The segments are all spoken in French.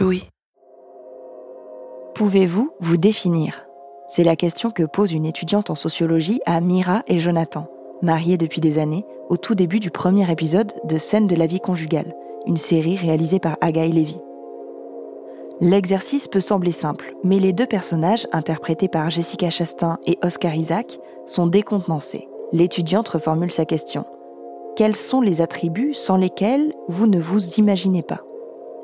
Louis. Pouvez-vous vous définir? C'est la question que pose une étudiante en sociologie à Mira et Jonathan, mariés depuis des années, au tout début du premier épisode de Scène de la vie conjugale, une série réalisée par Agaï Levy. L'exercice peut sembler simple, mais les deux personnages, interprétés par Jessica Chastain et Oscar Isaac, sont décontenancés. L'étudiante reformule sa question. Quels sont les attributs sans lesquels vous ne vous imaginez pas?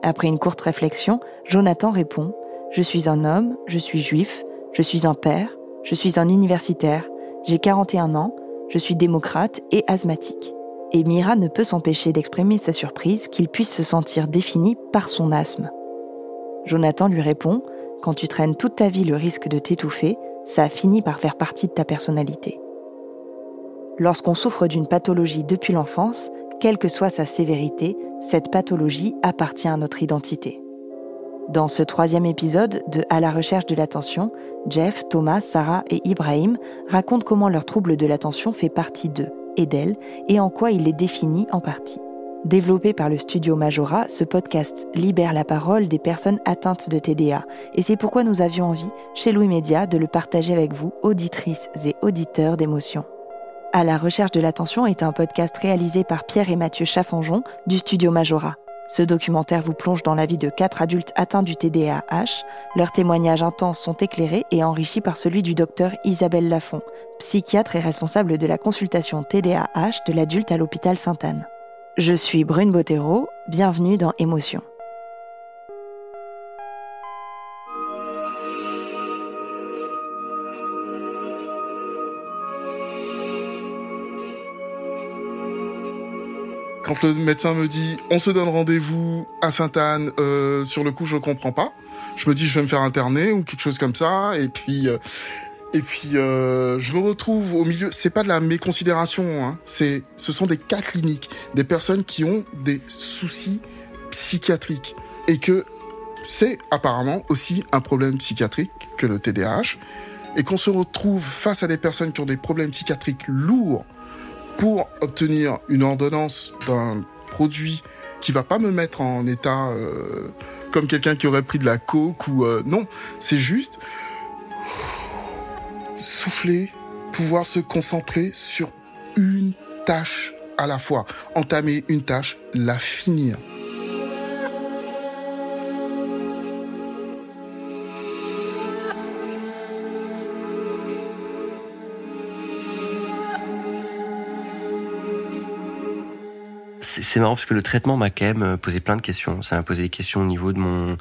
Après une courte réflexion, Jonathan répond Je suis un homme, je suis juif, je suis un père, je suis un universitaire, j'ai 41 ans, je suis démocrate et asthmatique. Et Mira ne peut s'empêcher d'exprimer sa surprise qu'il puisse se sentir défini par son asthme. Jonathan lui répond Quand tu traînes toute ta vie le risque de t'étouffer, ça finit par faire partie de ta personnalité. Lorsqu'on souffre d'une pathologie depuis l'enfance, quelle que soit sa sévérité, cette pathologie appartient à notre identité. Dans ce troisième épisode de À la recherche de l'attention, Jeff, Thomas, Sarah et Ibrahim racontent comment leur trouble de l'attention fait partie d'eux et d'elles et en quoi il les définit en partie. Développé par le studio Majora, ce podcast libère la parole des personnes atteintes de TDA. Et c'est pourquoi nous avions envie, chez Louis Média, de le partager avec vous, auditrices et auditeurs d'émotions. À la recherche de l'attention est un podcast réalisé par Pierre et Mathieu Chaffanjon du studio Majora. Ce documentaire vous plonge dans la vie de quatre adultes atteints du TDAH. Leurs témoignages intenses sont éclairés et enrichis par celui du docteur Isabelle Lafont, psychiatre et responsable de la consultation TDAH de l'adulte à l'hôpital Sainte-Anne. Je suis Brune Bottero, bienvenue dans Émotion. Quand le médecin me dit on se donne rendez-vous à Sainte-Anne, euh, sur le coup je comprends pas. Je me dis je vais me faire interner ou quelque chose comme ça, et puis euh, et puis euh, je me retrouve au milieu. C'est pas de la méconsidération. Hein. C'est, ce sont des cas cliniques, des personnes qui ont des soucis psychiatriques et que c'est apparemment aussi un problème psychiatrique que le TDAH et qu'on se retrouve face à des personnes qui ont des problèmes psychiatriques lourds pour obtenir une ordonnance d'un produit qui va pas me mettre en état euh, comme quelqu'un qui aurait pris de la coke ou euh, non, c'est juste souffler, pouvoir se concentrer sur une tâche à la fois. Entamer une tâche, la finir. C'est marrant parce que le traitement m'a quand même euh, posé plein de questions. Ça m'a posé des questions au niveau de mon,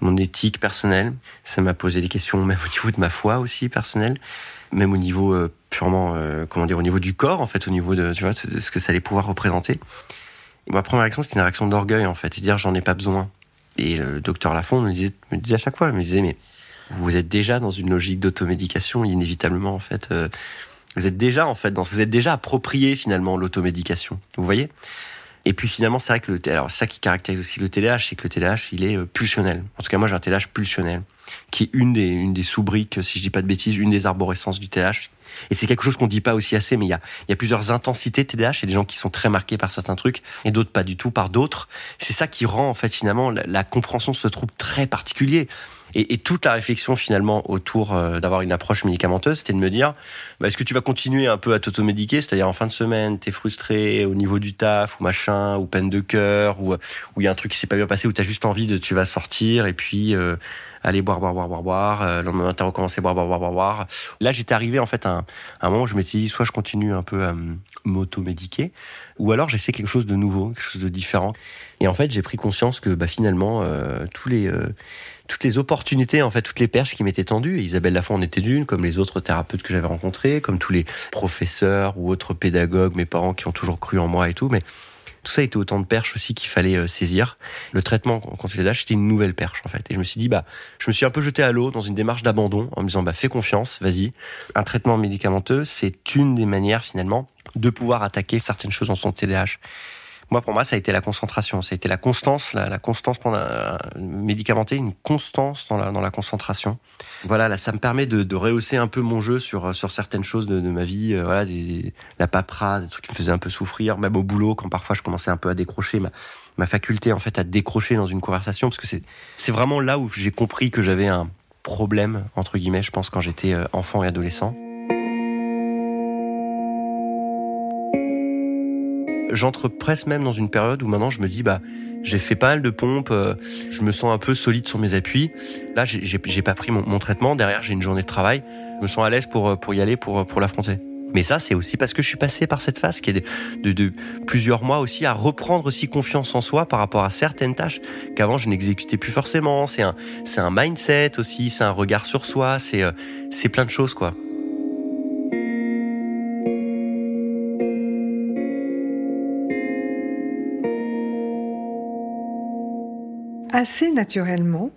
mon éthique personnelle. Ça m'a posé des questions même au niveau de ma foi aussi personnelle, même au niveau euh, purement, euh, comment dire, au niveau du corps en fait, au niveau de, tu vois, de ce que ça allait pouvoir représenter. Ma première réaction, c'était une réaction d'orgueil en fait, dire j'en ai pas besoin. Et le docteur Lafont me disait, à chaque fois, me disait mais vous êtes déjà dans une logique d'automédication inévitablement en fait. Vous êtes déjà en fait vous êtes déjà approprié finalement l'automédication. Vous voyez? Et puis finalement, c'est vrai que le, alors ça qui caractérise aussi le TDAH, c'est que le TDAH, il est euh, pulsionnel. En tout cas, moi, j'ai un TDAH pulsionnel, qui est une des, une des sous-briques, si je dis pas de bêtises, une des arborescences du TDAH. Et c'est quelque chose qu'on dit pas aussi assez, mais il y a, y a plusieurs intensités TDAH. Il des gens qui sont très marqués par certains trucs et d'autres pas du tout par d'autres. C'est ça qui rend, en fait, finalement, la, la compréhension de ce trouble très particulier. Et, et, toute la réflexion finalement autour euh, d'avoir une approche médicamenteuse, c'était de me dire, bah, est-ce que tu vas continuer un peu à t'automédiquer, c'est-à-dire en fin de semaine, t'es frustré au niveau du taf ou machin, ou peine de cœur, ou il y a un truc qui s'est pas bien passé, où t'as juste envie de, tu vas sortir et puis euh, aller boire, boire, boire, boire, boire. Euh, le lendemain matin, recommencer boire, boire, boire, boire, boire. Là, j'étais arrivé en fait à un, à un moment où je m'étais dit, soit je continue un peu à m'automédiquer, ou alors j'essaie quelque chose de nouveau, quelque chose de différent. Et en fait, j'ai pris conscience que bah, finalement, euh, tous les toutes les opportunités, en fait, toutes les perches qui m'étaient tendues. Et Isabelle Lafont en était d'une, comme les autres thérapeutes que j'avais rencontrés, comme tous les professeurs ou autres pédagogues, mes parents qui ont toujours cru en moi et tout. Mais tout ça était autant de perches aussi qu'il fallait euh, saisir. Le traitement contre les c'était une nouvelle perche en fait. Et je me suis dit bah, je me suis un peu jeté à l'eau dans une démarche d'abandon en me disant bah fais confiance, vas-y. Un traitement médicamenteux, c'est une des manières finalement de pouvoir attaquer certaines choses en son TDAH. Moi, pour moi, ça a été la concentration. Ça a été la constance, la, constance pendant euh, une constance dans la, concentration. Voilà, là, ça me permet de, rehausser un peu mon jeu sur, certaines choses de, ma vie. Euh, voilà, la paperasse, des trucs qui me faisaient un peu souffrir, même au boulot, quand parfois je commençais un peu à décrocher ma, faculté, en fait, à décrocher dans une conversation, parce que c'est, c'est vraiment là où j'ai compris que j'avais un problème, entre guillemets, je pense, quand j'étais euh, enfant et adolescent. J'entre presque même dans une période où maintenant je me dis bah j'ai fait pas mal de pompes, euh, je me sens un peu solide sur mes appuis. Là, j'ai pas pris mon, traitement. Derrière, j'ai une journée de travail. Je me sens à l'aise pour euh, pour y aller, pour pour l'affronter. Mais ça, c'est aussi parce que je suis passé par cette phase qui est de, de, plusieurs mois aussi à reprendre aussi confiance en soi par rapport à certaines tâches qu'avant je n'exécutais plus forcément. C'est un, c'est un mindset aussi, c'est un regard sur soi, c'est, euh, c'est plein de choses quoi. Assez naturellement,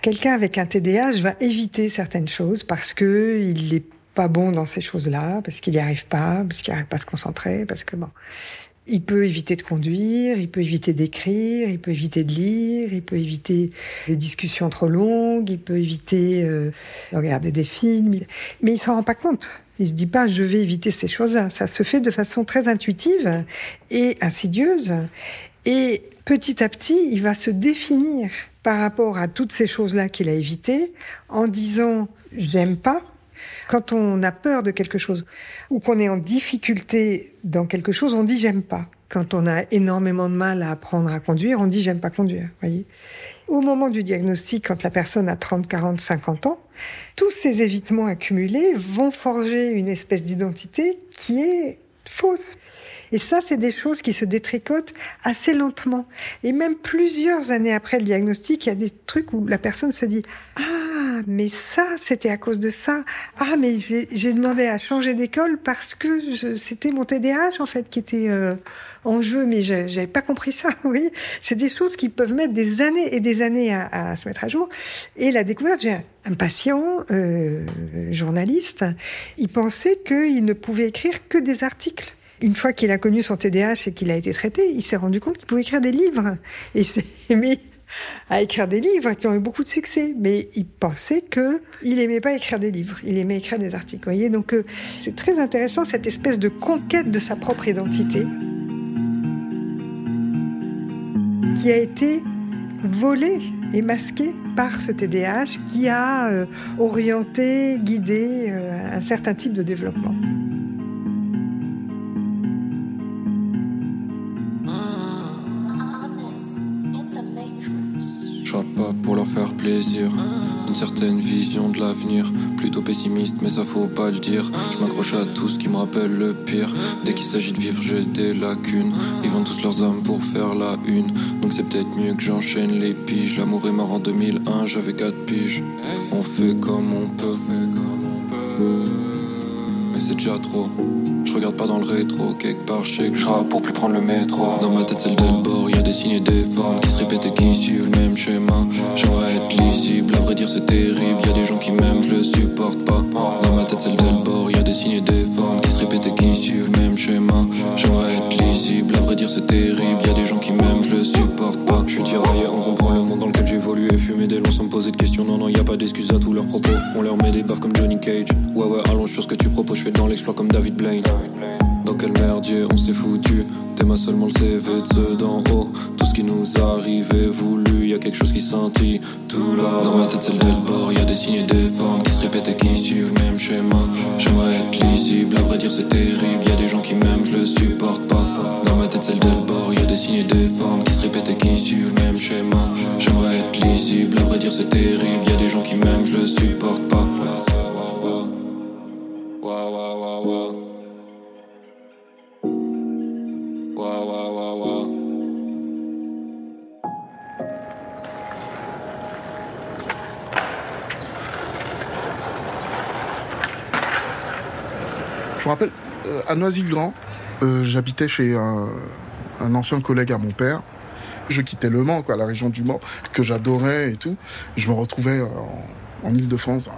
quelqu'un avec un TDAH va éviter certaines choses parce que il n'est pas bon dans ces choses-là, parce qu'il n'y arrive pas, parce qu'il n'arrive pas à se concentrer, parce que bon, il peut éviter de conduire, il peut éviter d'écrire, il peut éviter de lire, il peut éviter les discussions trop longues, il peut éviter euh, de regarder des films, mais il s'en rend pas compte. Il se dit pas je vais éviter ces choses-là. Ça se fait de façon très intuitive et insidieuse. Et petit à petit, il va se définir par rapport à toutes ces choses-là qu'il a évitées en disant j'aime pas. Quand on a peur de quelque chose ou qu'on est en difficulté dans quelque chose, on dit j'aime pas. Quand on a énormément de mal à apprendre à conduire, on dit j'aime pas conduire. Voyez. Au moment du diagnostic, quand la personne a 30, 40, 50 ans, tous ces évitements accumulés vont forger une espèce d'identité qui est fausse. Et ça, c'est des choses qui se détricotent assez lentement. Et même plusieurs années après le diagnostic, il y a des trucs où la personne se dit ah mais ça c'était à cause de ça. Ah mais j'ai demandé à changer d'école parce que c'était mon TDAH en fait qui était euh, en jeu. Mais j'avais pas compris ça oui. C'est des choses qui peuvent mettre des années et des années à, se mettre à jour. Et la découverte j'ai un patient euh, journaliste. Il pensait qu'il ne pouvait écrire que des articles une fois qu'il a connu son TDAH et qu'il a été traité, il s'est rendu compte qu'il pouvait écrire des livres. Il s'est mis à écrire des livres qui ont eu beaucoup de succès. Mais il pensait que il aimait pas écrire des livres, il aimait écrire des articles. Voyez, donc euh, c'est très intéressant cette espèce de conquête de sa propre identité qui a été volée et masquée par ce TDAH qui a euh, orienté, guidé euh, un certain type de développement. Pour leur faire plaisir. Une certaine vision de l'avenir, plutôt pessimiste, mais ça faut pas le dire. Je m'accroche à tout ce qui me rappelle le pire. Dès qu'il s'agit de vivre, j'ai des lacunes. Ils vendent tous leurs âmes pour faire la une. Donc c'est peut-être mieux que j'enchaîne les piges. L'amour est mort en 2001, j'avais 4 piges. On fait comme on peut. Mais c'est déjà trop. Je regarde pas dans le rétro, quelque part je sais que je pour plus prendre le métro. Dans ma tête c'est le bord, y a des signes et des formes qui se répètent et qui suivent le même schéma. J'aimerais être lisible, à vrai dire c'est terrible. Y a des gens qui m'aiment, je le supporte pas. Dans ma tête c'est le bord, y a des signes et des formes qui se répètent et qui suivent le même schéma. J'aimerais être lisible, à vrai dire c'est terrible. Y a des gens qui m'aiment, je le supporte pas. Je suis tiraillé, on comprend le monde dans lequel j'évolue et fumer des longs sans me poser de questions. Non, non, y a pas d'excuses à tous leurs propos. On leur met des baffes comme Johnny Cage. Ouais, ouais, allons sur ce que je fais dans l'exploit comme David Blaine. Dans quel merdier on s'est foutu? Ma seulement le CV de ceux d'en haut. Tout ce qui nous arrive est voulu Y a quelque chose qui sentit tout là. Dans ma tête c'est le bord Y a des signes et des formes qui se répètent et qui suivent le même schéma. J'aimerais être lisible, à vrai dire c'est terrible. Y a des gens qui m'aiment, je le supporte pas. Dans ma tête c'est le bord Y a des signes et des formes qui se répètent et qui suivent le même schéma. J'aimerais être lisible, à vrai dire c'est terrible Noisy-le-Grand, euh, j'habitais chez un, ancien collègue à mon père. Je quittais Le Mans, quoi, la région du Mans, que j'adorais et tout. Je me retrouvais euh, en, Ile-de-France,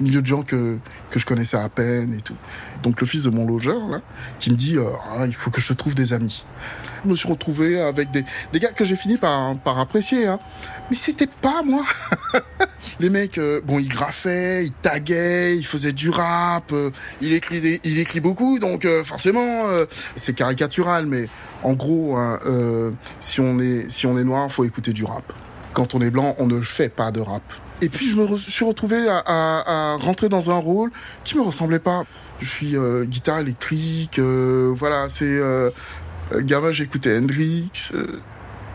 milieu de gens que, je connaissais à peine et tout. Donc le fils de mon logeur, là, qui me dit, euh, ah, il faut que je trouve des amis. Je me suis retrouvé avec des, des gars que j'ai fini par, par apprécier, hein. Mais c'était pas moi. les mecs, euh, bon, ils graffaient, ils taguaient, ils faisaient du rap, euh, il écrit, il écrit beaucoup, donc forcément, c'est caricatural, mais en gros, hein, si on est si on est noir, faut écouter du rap. Quand on est blanc, on ne fait pas de rap. Et puis je me suis retrouvé à, rentrer dans un rôle qui me ressemblait pas. Je suis euh, guitare électrique, euh, voilà, c'est euh, gamin j'écoutais Hendrix. Euh.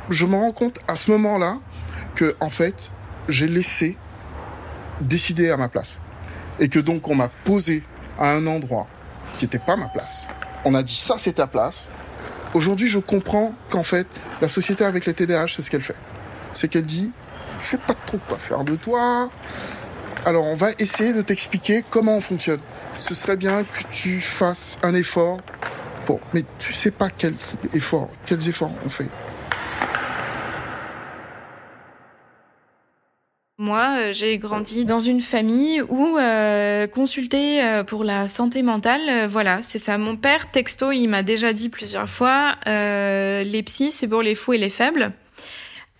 je me rends compte à ce moment-là que en fait j'ai laissé décider à ma place et que donc on m'a posé à un endroit qui n'était pas ma place. On a dit ça c'est ta place. Aujourd'hui je comprends qu'en fait la société avec les TDAH c'est ce qu'elle fait, c'est qu'elle dit je sais pas trop quoi faire de toi. Alors on va essayer de t'expliquer comment on fonctionne. Ce serait bien que tu fasses un effort. Bon, mais tu sais pas quel effort, quels efforts on fait. Moi, euh, j'ai grandi dans une famille où euh, consulter euh, pour la santé mentale, voilà, c'est ça. Mon père, texto, il m'a déjà dit plusieurs fois, les psys, c'est pour les fous et les faibles.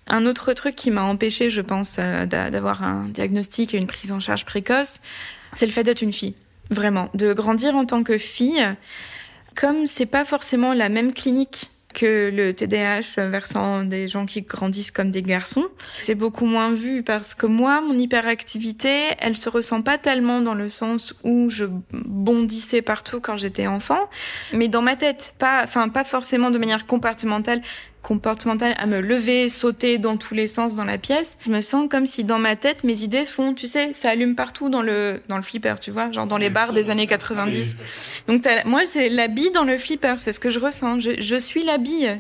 Un autre truc qui m'a empêché, je pense, d'avoir un diagnostic et une prise en charge précoce, c'est le fait d'être une fille. Vraiment, de grandir en tant que fille, comme c'est pas forcément la même clinique que le TDAH versant des gens qui grandissent comme des garçons. C'est beaucoup moins vu parce que moi, mon hyperactivité, elle se ressent pas tellement dans le sens où je bondissais partout quand j'étais enfant, mais dans ma tête, pas, enfin, pas forcément de manière compartimentale, comportementale à me lever, sauter dans tous les sens dans la pièce. Je me sens comme si dans ma tête, mes idées font, tu sais, ça allume partout dans le, dans le flipper, tu vois, genre dans les bars des années 90. Donc moi, c'est la bille dans le flipper, c'est ce que je ressens. Je, je suis la bille.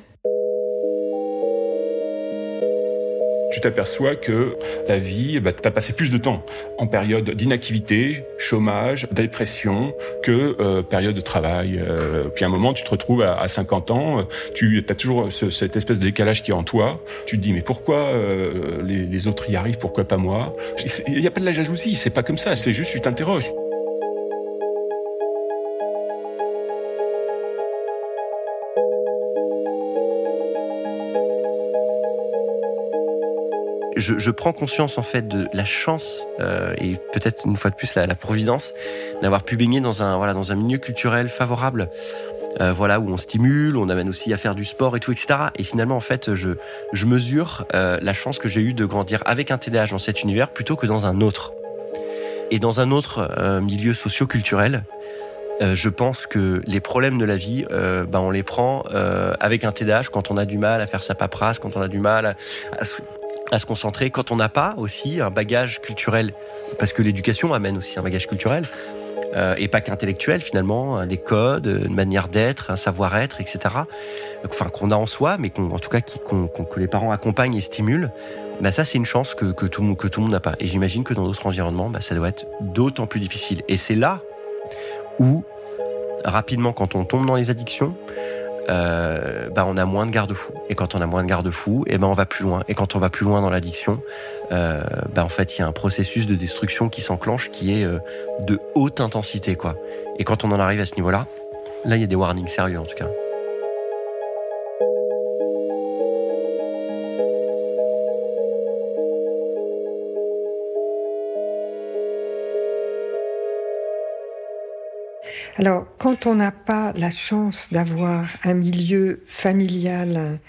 Tu t'aperçois que ta vie, bah, tu as passé plus de temps en période d'inactivité, chômage, dépression, que euh, période de travail. Euh, puis à un moment, tu te retrouves à, à 50 ans, tu as toujours ce, cette espèce de décalage qui est en toi. Tu te dis, mais pourquoi euh, les, les, autres y arrivent, pourquoi pas moi? Il n'y a pas de la jalousie, c'est pas comme ça, c'est juste tu t'interroges. Je, je, prends conscience en fait de la chance euh, et peut-être une fois de plus la, la providence d'avoir pu baigner dans un voilà dans un milieu culturel favorable. Euh, voilà où on stimule, on amène aussi à faire du sport et tout, etc. Et finalement, en fait, je, je mesure euh, la chance que j'ai eue de grandir avec un TDAH dans cet univers plutôt que dans un autre. Et dans un autre euh, milieu socio-culturel, euh, je pense que les problèmes de la vie, euh, ben on les prend euh, avec un TDAH quand on a du mal à faire sa paperasse, quand on a du mal à, à, à se concentrer quand on n'a pas aussi un bagage culturel, parce que l'éducation amène aussi un bagage culturel, euh, et pas qu'intellectuel finalement, des codes, une manière d'être, un savoir-être, etc. Enfin qu'on a en soi, mais qu'on, en tout cas qui, qu'on, que les parents accompagnent et stimulent. Bah ça c'est une chance que, que, tout, que tout le monde n'a pas. Et j'imagine que dans d'autres environnements, bah, ça doit être d'autant plus difficile. Et c'est là où rapidement, quand on tombe dans les addictions, euh, bah on a moins de garde-fous. Et quand on a moins de garde-fous, et eh ben on va plus loin. Et quand on va plus loin dans l'addiction, euh, bah en fait il y a un processus de destruction qui s'enclenche qui est euh, de haute intensité quoi. Et quand on en arrive à ce niveau-là, là il y a des warnings sérieux en tout cas. Alors, quand on n'a pas la chance d'avoir un milieu familial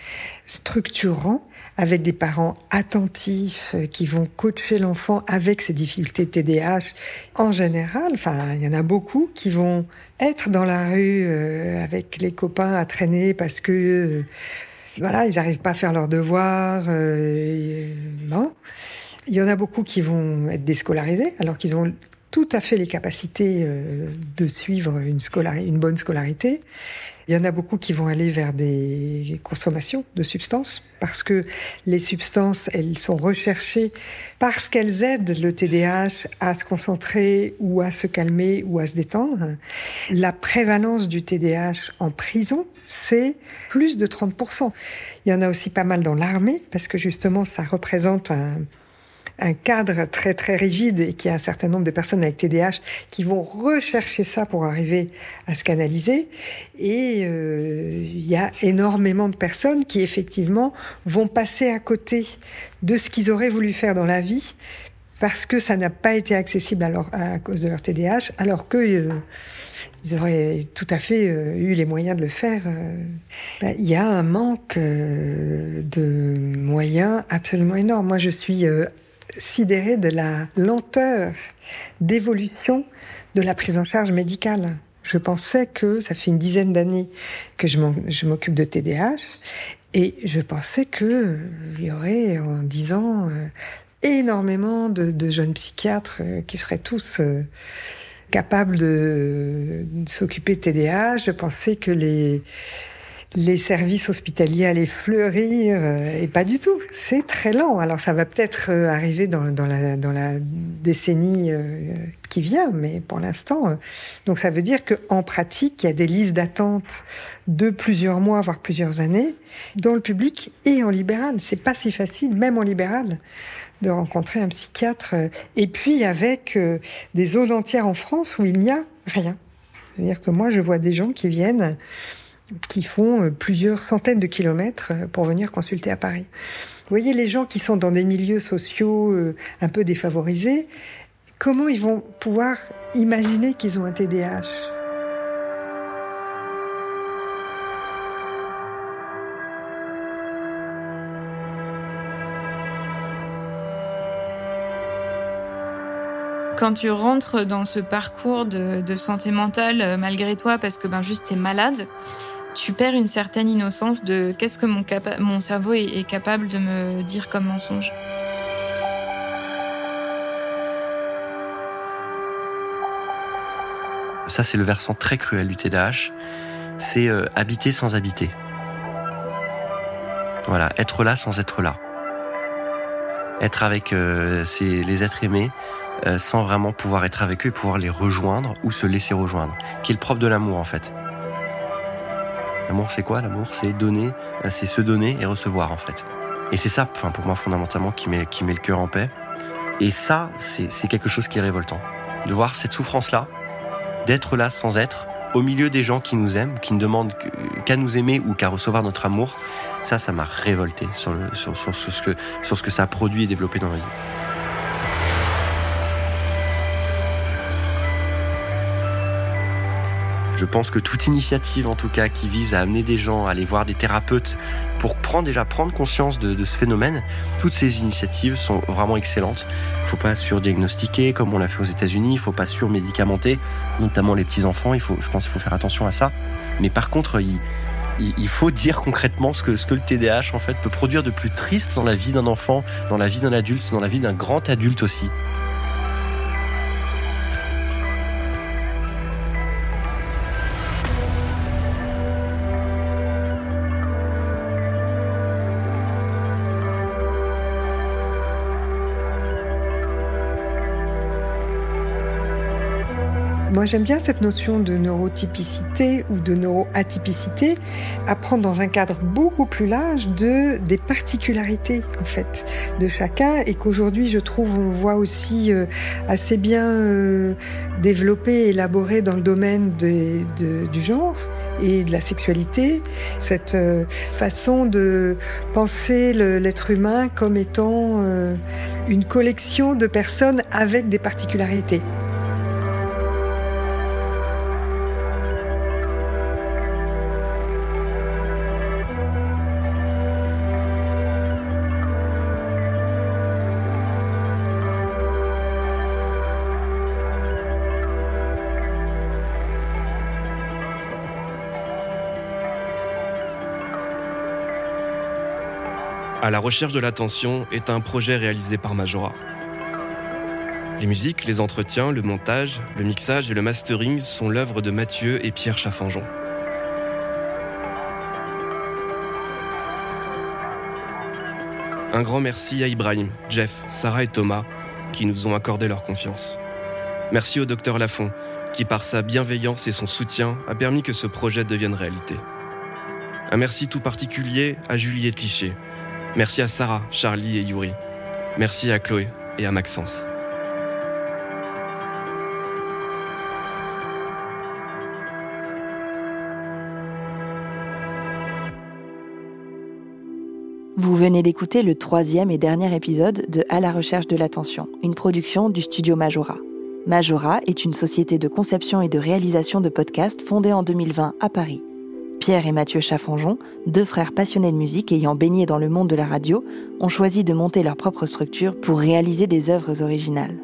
structurant, avec des parents attentifs euh, qui vont coacher l'enfant avec ses difficultés TDAH, en général, enfin, il y en a beaucoup qui vont être dans la rue euh, avec les copains à traîner parce que euh, voilà, ils n'arrivent pas à faire leurs devoirs. Non. Il y en a beaucoup qui vont être déscolarisés alors qu'ils ont tout à fait les capacités euh, de suivre une, une bonne scolarité. Il y en a beaucoup qui vont aller vers des consommations de substances parce que les substances, elles sont recherchées parce qu'elles aident le TDAH à se concentrer ou à se calmer ou à se détendre. La prévalence du TDAH en prison, c'est plus de 30%. Il y en a aussi pas mal dans l'armée parce que justement, ça représente un, un cadre très très rigide et qu'il y a un certain nombre de personnes avec TDAH qui vont rechercher ça pour arriver à se canaliser. Et euh, il y a énormément de personnes qui effectivement vont passer à côté de ce qu'ils auraient voulu faire dans la vie parce que ça n'a pas été accessible à, cause de leur TDAH, alors que euh, ils auraient tout à fait euh, eu les moyens de le faire. Euh. Il y a un manque de moyens absolument énorme. Moi, je suis de la lenteur d'évolution de la prise en charge médicale. Je pensais que ça fait une dizaine d'années que je m'occupe de TDAH et je pensais que il y aurait en dix ans énormément de, jeunes psychiatres euh, qui seraient tous euh, capables de, s'occuper de TDA. Je pensais que les, les services hospitaliers allaient fleurir, euh, et pas du tout. C'est très lent. Alors ça va peut-être arriver dans, dans, la, dans la décennie qui vient, mais pour l'instant, donc ça veut dire qu'en pratique, il y a des listes d'attente de plusieurs mois, voire plusieurs années, dans le public et en libéral. C'est pas si facile, même en libéral de rencontrer un psychiatre. Euh, et puis avec euh, des zones entières en France où il n'y a rien. C'est-à-dire que moi, je vois des gens qui viennent, qui font euh, plusieurs centaines de kilomètres pour venir consulter à Paris. Vous voyez, les gens qui sont dans des milieux sociaux un peu défavorisés, comment ils vont pouvoir imaginer qu'ils ont un TDAH quand tu rentres dans ce parcours de, santé mentale euh, malgré toi parce que ben juste t'es malade, tu perds une certaine innocence de qu'est-ce que mon, cerveau est, capable de me dire comme mensonge. Ça, c'est le versant très cruel du TDAH. C'est euh, habiter sans habiter. Voilà, être là sans être là. Être avec euh, les êtres aimés euh, sans vraiment pouvoir être avec eux et pouvoir les rejoindre ou se laisser rejoindre, qui est le propre de l'amour en fait. L'amour c'est quoi? L'amour c'est donner, euh, c'est se donner et recevoir en fait. Et c'est ça, enfin pour moi fondamentalement, qui met, qui met le cœur en paix. Et ça, c'est quelque chose qui est révoltant. De voir cette souffrance-là, d'être là sans être, au milieu des gens qui nous aiment, qui ne demandent qu'à nous aimer ou qu'à recevoir notre amour, ça, ça m'a révolté sur, le, sur, sur, ce que, sur ce que ça a produit et développé dans ma vie. Je pense que toute initiative, en tout cas, qui vise à amener des gens à aller voir des thérapeutes pour prendre déjà conscience de, ce phénomène, toutes ces initiatives sont vraiment excellentes. Il faut pas surdiagnostiquer comme on l'a fait aux États-Unis. Il faut pas surmédicamenter, notamment les petits enfants. Je pense, qu'il faut faire attention à ça. Mais par contre, il, faut dire concrètement ce que, le TDAH peut produire de plus triste dans la vie d'un enfant, dans la vie d'un adulte, dans la vie d'un grand adulte aussi. Moi, j'aime bien cette notion de neurotypicité ou de neuroatypicité, apprendre dans un cadre beaucoup plus large de des particularités en fait de chacun et qu'aujourd'hui, je trouve, on voit aussi euh, assez bien euh, développé, élaboré dans le domaine du genre et de la sexualité, cette euh, façon de penser l'être humain comme étant une collection de personnes avec des particularités. À la recherche de l'attention est un projet réalisé par Majora. Les musiques, les entretiens, le montage, le mixage et le mastering sont l'œuvre de Mathieu et Pierre Chaffanjon. Un grand merci à Ibrahim, Jeff, Sarah et Thomas qui nous ont accordé leur confiance. Merci au docteur Lafont qui par sa bienveillance et son soutien a permis que ce projet devienne réalité. Un merci tout particulier à Juliette Cliché, Merci à Sarah, Charlie et Yuri. Merci à Chloé, et à Maxence. Vous venez d'écouter le troisième et dernier épisode de À la recherche de l'attention, une production du studio Majora. Majora est une société de conception et de réalisation de podcasts fondée en 2020 à Paris. Pierre et Mathieu Chaffanjon, deux frères passionnés de musique ayant baigné dans le monde de la radio, ont choisi de monter leur propre structure pour réaliser des œuvres originales.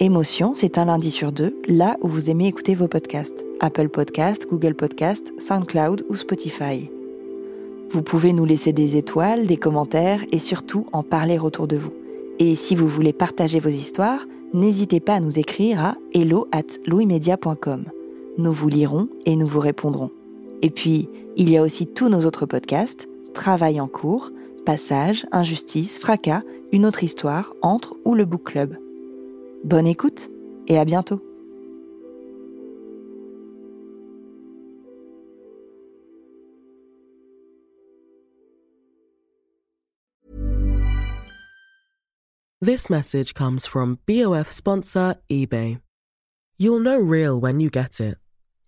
Émotion, c'est un lundi sur deux, là où vous aimez écouter vos podcasts. Apple Podcasts, Google Podcasts, SoundCloud ou Spotify. Vous pouvez nous laisser des étoiles, des commentaires et surtout en parler autour de vous. Et si vous voulez partager vos histoires, n'hésitez pas à nous écrire à hello at louismedia.com. Nous vous lirons et nous vous répondrons. Et puis, il y a aussi tous nos autres podcasts, Travail en cours, Passage, Injustice, Fracas, Une autre histoire, Entre ou le Book Club. Bonne écoute et à bientôt. This message comes from BOF sponsor eBay. You'll know real when you get it.